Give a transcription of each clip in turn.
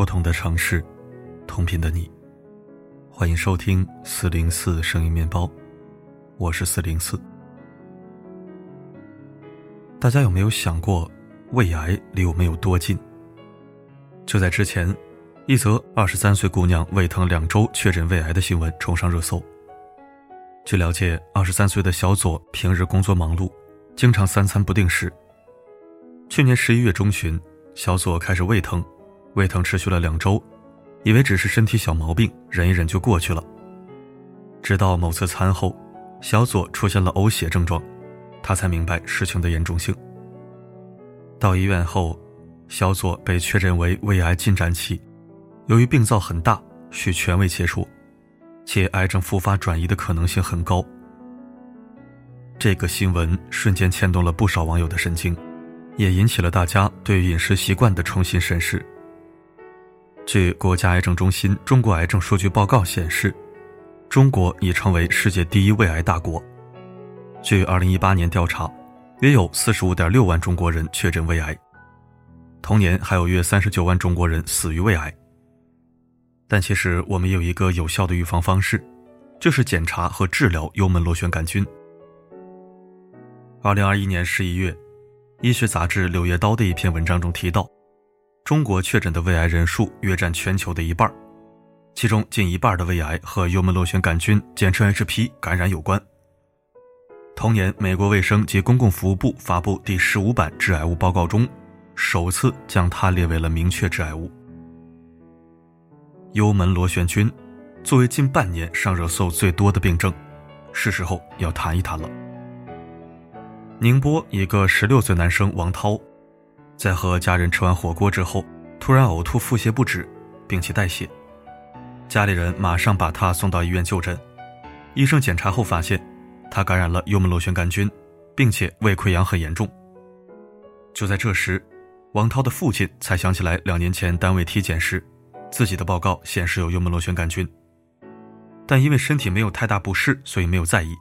不同的城市，同频的你，欢迎收听四零四声音面包，我是四零四。大家有没有想过，胃癌离我们有多近？就在之前，一则二十三岁姑娘胃疼两周确诊胃癌的新闻冲上热搜。据了解，二十三岁的小左平日工作忙碌，经常三餐不定时。去年十一月中旬，小左开始胃疼。胃疼持续了两周，以为只是身体小毛病，忍一忍就过去了。直到某次餐后，小左出现了呕血症状，他才明白事情的严重性。到医院后，小左被确诊为胃癌进展期，由于病灶很大，需全胃切除，且癌症复发转移的可能性很高。这个新闻瞬间牵动了不少网友的神经，也引起了大家对饮食习惯的重新审视。据国家癌症中心中国癌症数据报告显示，中国已成为世界第一胃癌大国。据2018年调查，约有45.6万中国人确诊胃癌，同年还有约39万中国人死于胃癌。但其实我们也有一个有效的预防方式，就是检查和治疗幽门螺旋杆菌。2021年11月，医学杂志《柳叶刀》的一篇文章中提到。中国确诊的胃癌人数约占全球的一半，其中近一半的胃癌和幽门螺旋杆菌（简称 HP） 感染有关。同年，美国卫生及公共服务部发布第十五版致癌物报告中，首次将它列为了明确致癌物。幽门螺旋菌作为近半年上热搜最多的病症，是时候要谈一谈了。宁波一个十六岁男生王涛。在和家人吃完火锅之后，突然呕吐、腹泻不止，并且带血。家里人马上把他送到医院就诊。医生检查后发现，他感染了幽门螺旋杆菌，并且胃溃疡很严重。就在这时，王涛的父亲才想起来，两年前单位体检时，自己的报告显示有幽门螺旋杆菌，但因为身体没有太大不适，所以没有在意。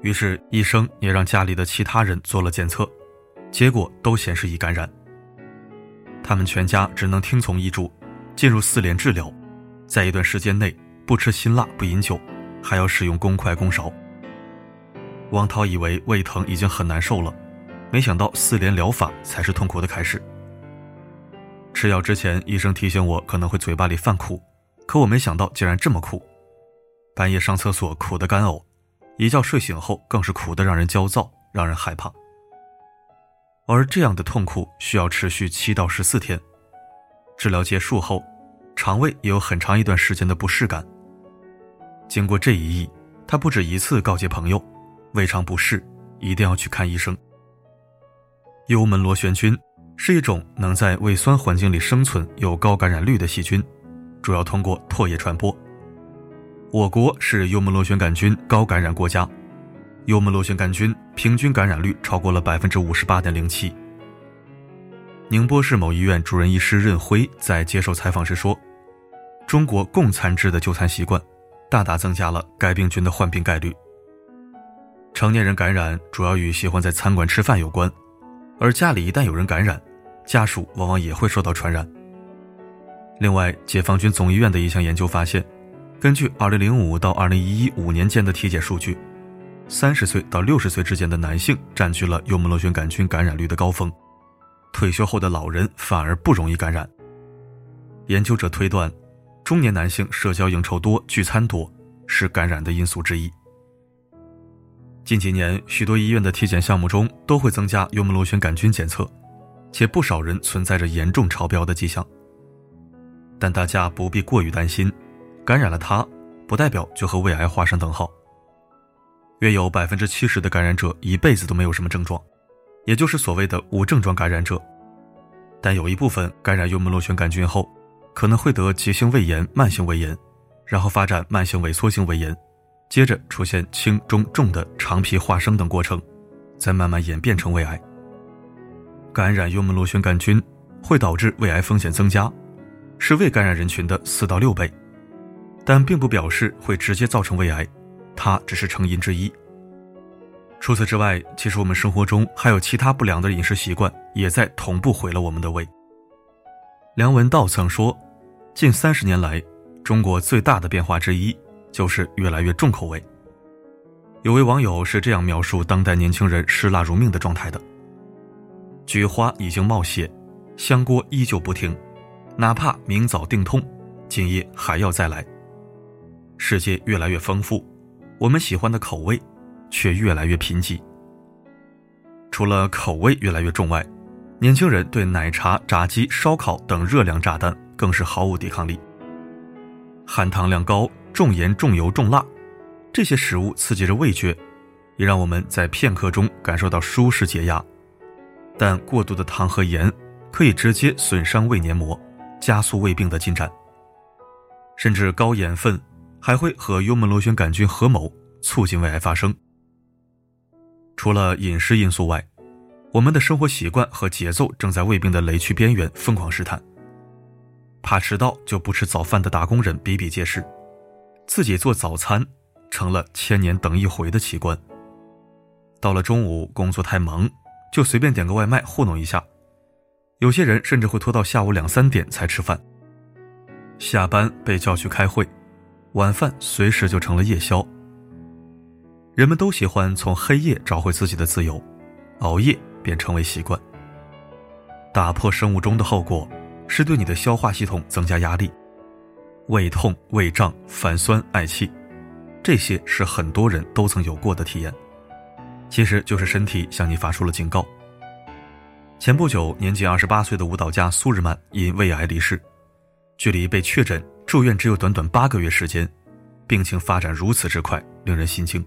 于是医生也让家里的其他人做了检测。结果都显示已感染，他们全家只能听从医嘱，进入四联治疗，在一段时间内不吃辛辣、不饮酒，还要使用公筷公勺。王涛以为胃疼已经很难受了，没想到四联疗法才是痛苦的开始。吃药之前，医生提醒我可能会嘴巴里犯苦，可我没想到竟然这么苦。半夜上厕所苦得干呕，一觉睡醒后更是苦得让人焦躁，让人害怕。而这样的痛苦需要持续七到十四天，治疗结束后，肠胃也有很长一段时间的不适感。经过这一役，他不止一次告诫朋友，胃肠不适一定要去看医生。幽门螺旋菌是一种能在胃酸环境里生存、有高感染率的细菌，主要通过唾液传播。我国是幽门螺旋杆菌高感染国家。幽门螺旋杆菌平均感染率超过了百分之五十八点零七。宁波市某医院主任医师任辉在接受采访时说：“中国共餐制的就餐习惯，大大增加了该病菌的患病概率。成年人感染主要与喜欢在餐馆吃饭有关，而家里一旦有人感染，家属往往也会受到传染。另外，解放军总医院的一项研究发现，根据二零零五到二零一一五年间的体检数据。”三十岁到六十岁之间的男性占据了幽门螺旋杆菌感染率的高峰，退休后的老人反而不容易感染。研究者推断，中年男性社交应酬多、聚餐多是感染的因素之一。近几年，许多医院的体检项目中都会增加幽门螺旋杆菌检测，且不少人存在着严重超标的迹象。但大家不必过于担心，感染了它，不代表就和胃癌画上等号。约有百分之七十的感染者一辈子都没有什么症状，也就是所谓的无症状感染者。但有一部分感染幽门螺旋杆菌后，可能会得急性胃炎、慢性胃炎，然后发展慢性萎缩性胃炎，接着出现轻、中、重的肠皮化生等过程，再慢慢演变成胃癌。感染幽门螺旋杆菌会导致胃癌风险增加，是未感染人群的四到六倍，但并不表示会直接造成胃癌。它只是成因之一。除此之外，其实我们生活中还有其他不良的饮食习惯，也在同步毁了我们的胃。梁文道曾说，近三十年来，中国最大的变化之一就是越来越重口味。有位网友是这样描述当代年轻人嗜辣如命的状态的：菊花已经冒血，香锅依旧不停，哪怕明早定痛，今夜还要再来。世界越来越丰富，我们喜欢的口味却越来越贫瘠。除了口味越来越重外，年轻人对奶茶、炸鸡、烧烤等热量炸弹更是毫无抵抗力。含糖量高、重盐、重油、重辣，这些食物刺激着味觉，也让我们在片刻中感受到舒适解压。但过度的糖和盐可以直接损伤胃黏膜，加速胃病的进展。甚至高盐分还会和幽门螺旋杆菌合谋，促进胃癌发生。除了饮食因素外，我们的生活习惯和节奏正在胃病的雷区边缘疯狂试探。怕迟到就不吃早饭的打工人比比皆是，自己做早餐成了千年等一回的奇观。到了中午工作太忙，就随便点个外卖糊弄一下。有些人甚至会拖到下午两三点才吃饭。下班被叫去开会，晚饭随时就成了夜宵。人们都喜欢从黑夜找回自己的自由，熬夜。便成为习惯。打破生物钟的后果是对你的消化系统增加压力，胃痛、胃胀、反酸、嗳气，这些是很多人都曾有过的体验。其实就是身体向你发出了警告。前不久，年仅二十八岁的舞蹈家苏日曼因胃癌离世，距离被确诊住院只有短短八个月时间，病情发展如此之快，令人心惊。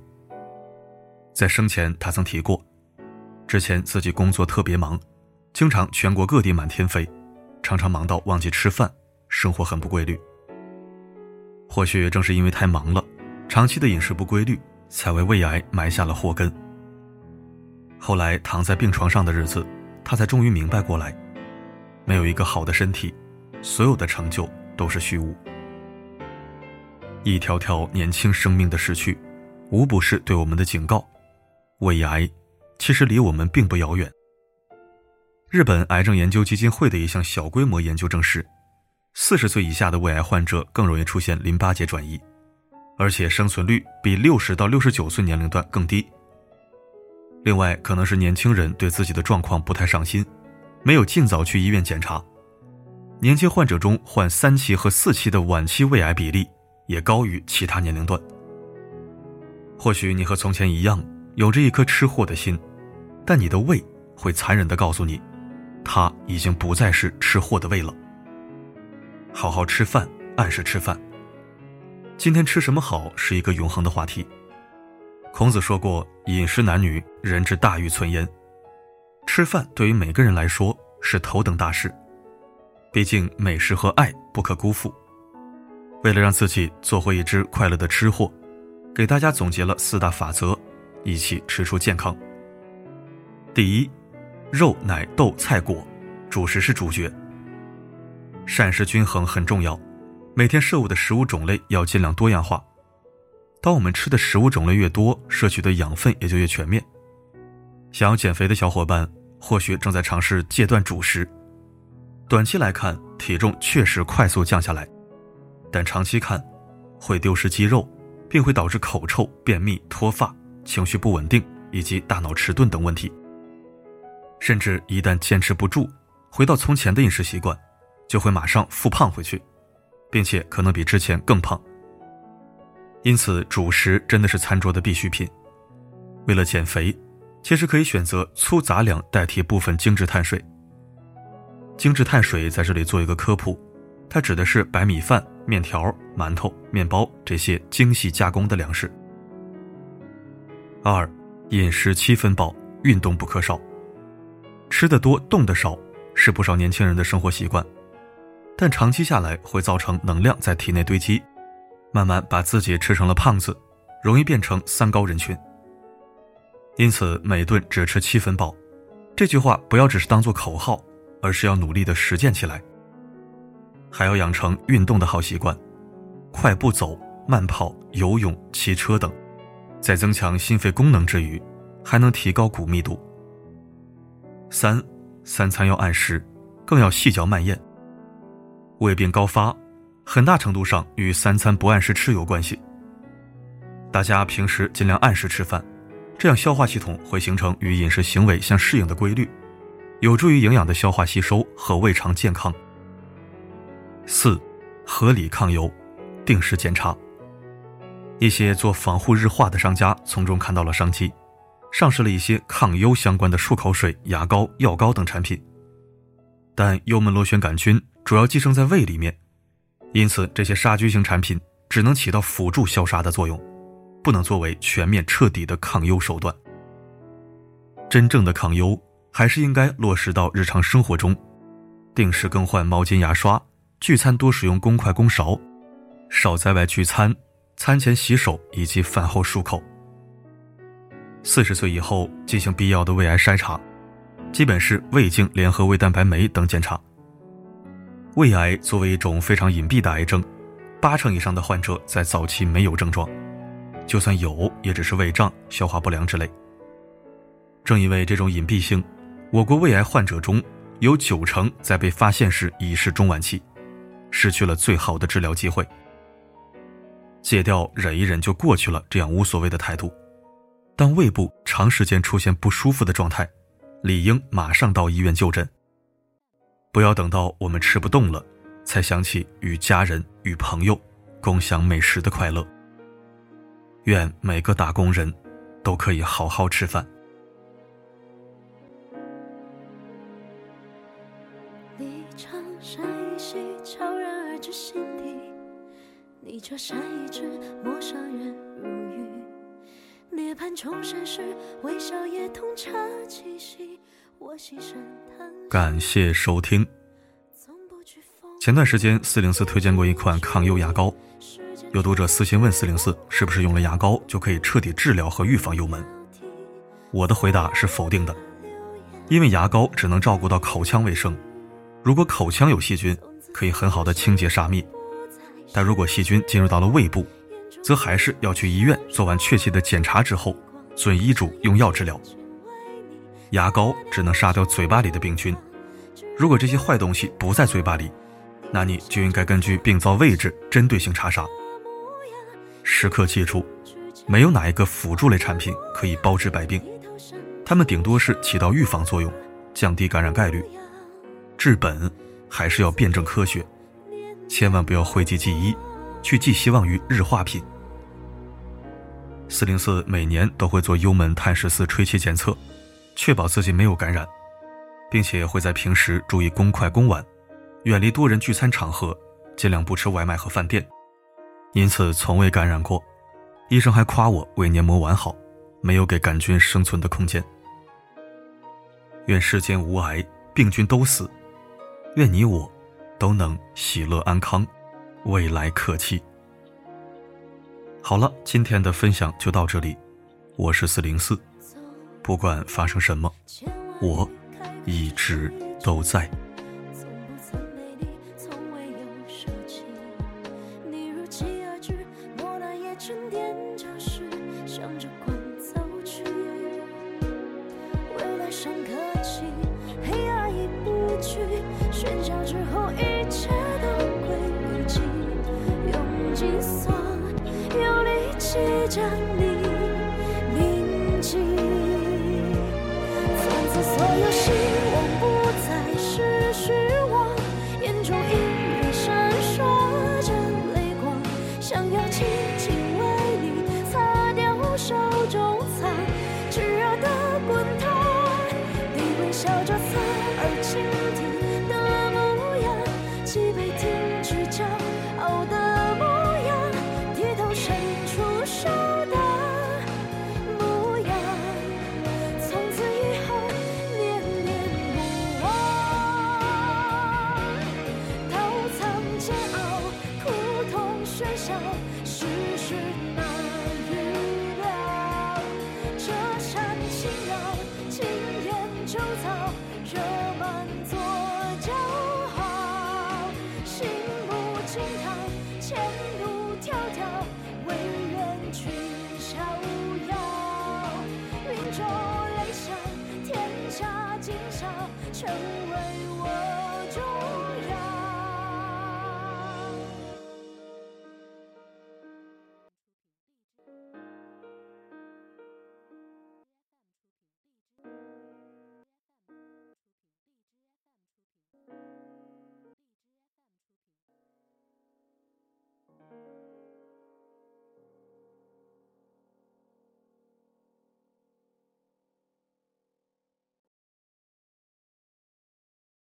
在生前，他曾提过。之前自己工作特别忙，经常全国各地满天飞，常常忙到忘记吃饭，生活很不规律。或许正是因为太忙了，长期的饮食不规律，才为胃癌埋下了祸根。后来躺在病床上的日子，他才终于明白过来，没有一个好的身体，所有的成就都是虚无。一条条年轻生命的逝去，无不是对我们的警告：胃癌。其实离我们并不遥远。日本癌症研究基金会的一项小规模研究证实，四十岁以下的胃癌患者更容易出现淋巴结转移，而且生存率比六十到六十九岁年龄段更低。另外，可能是年轻人对自己的状况不太上心，没有尽早去医院检查。年轻患者中患三期和四期的晚期胃癌比例也高于其他年龄段。或许你和从前一样。有着一颗吃货的心，但你的胃会残忍地告诉你，它已经不再是吃货的胃了。好好吃饭，按时吃饭。今天吃什么好是一个永恒的话题。孔子说过：“饮食男女，人之大欲存焉。”吃饭对于每个人来说是头等大事，毕竟美食和爱不可辜负。为了让自己做回一只快乐的吃货，给大家总结了四大法则。一起吃出健康。第一，肉奶豆菜果，主食是主角。膳食均衡很重要，每天摄入的食物种类要尽量多样化。当我们吃的食物种类越多，摄取的养分也就越全面。想要减肥的小伙伴，或许正在尝试戒断主食。短期来看，体重确实快速降下来，但长期看，会丢失肌肉，并会导致口臭、便秘、脱发。情绪不稳定以及大脑迟钝等问题，甚至一旦坚持不住，回到从前的饮食习惯，就会马上复胖回去，并且可能比之前更胖。因此，主食真的是餐桌的必需品。为了减肥，其实可以选择粗杂粮代替部分精致碳水。精致碳水在这里做一个科普，它指的是白米饭、面条、馒头、面包这些精细加工的粮食。二，饮食七分饱，运动不可少。吃的多，动的少，是不少年轻人的生活习惯，但长期下来会造成能量在体内堆积，慢慢把自己吃成了胖子，容易变成三高人群。因此，每顿只吃七分饱，这句话不要只是当做口号，而是要努力的实践起来。还要养成运动的好习惯，快步走、慢跑、游泳、骑车等。在增强心肺功能之余，还能提高骨密度。三，三餐要按时，更要细嚼慢咽。胃病高发，很大程度上与三餐不按时吃有关系。大家平时尽量按时吃饭，这样消化系统会形成与饮食行为相适应的规律，有助于营养的消化吸收和胃肠健康。四，合理抗油，定时检查。一些做防护日化的商家从中看到了商机，上市了一些抗忧相关的漱口水、牙膏、药膏等产品。但幽门螺旋杆菌主要寄生在胃里面，因此这些杀菌型产品只能起到辅助消杀的作用，不能作为全面彻底的抗忧手段。真正的抗忧还是应该落实到日常生活中，定时更换毛巾、牙刷，聚餐多使用公筷公勺，少在外聚餐。餐前洗手以及饭后漱口。四十岁以后进行必要的胃癌筛查，基本是胃镜联合胃蛋白酶等检查。胃癌作为一种非常隐蔽的癌症，八成以上的患者在早期没有症状，就算有，也只是胃胀、消化不良之类。正因为这种隐蔽性，我国胃癌患者中有九成在被发现时已是中晚期，失去了最好的治疗机会。戒掉忍一忍就过去了，这样无所谓的态度。当胃部长时间出现不舒服的状态，理应马上到医院就诊。不要等到我们吃不动了，才想起与家人与朋友共享美食的快乐。愿每个打工人都可以好好吃饭。你这善意只抹杀人如玉，涅槃重生时微笑也同茶气息。我牺牲感谢收听。前段时间四零四推荐过一款抗忧牙膏，有读者私信问四零四是不是用了牙膏就可以彻底治疗和预防幽门？我的回答是否定的，因为牙膏只能照顾到口腔卫生，如果口腔有细菌，可以很好的清洁杀灭。但如果细菌进入到了胃部，则还是要去医院做完确切的检查之后，遵医嘱用药治疗。牙膏只能杀掉嘴巴里的病菌，如果这些坏东西不在嘴巴里，那你就应该根据病灶位置针对性查杀。时刻记住，没有哪一个辅助类产品可以包治百病，它们顶多是起到预防作用，降低感染概率。治本还是要辩证科学。千万不要讳疾忌医，去寄希望于日化品。四零四每年都会做幽门碳十四吹气检测，确保自己没有感染，并且会在平时注意公筷公碗，远离多人聚餐场合，尽量不吃外卖和饭店，因此从未感染过。医生还夸我胃黏膜完好，没有给杆菌生存的空间。愿世间无癌，病菌都死。愿你我。都能喜乐安康，未来可期。好了，今天的分享就到这里，我是四零四，不管发生什么，我一直都在。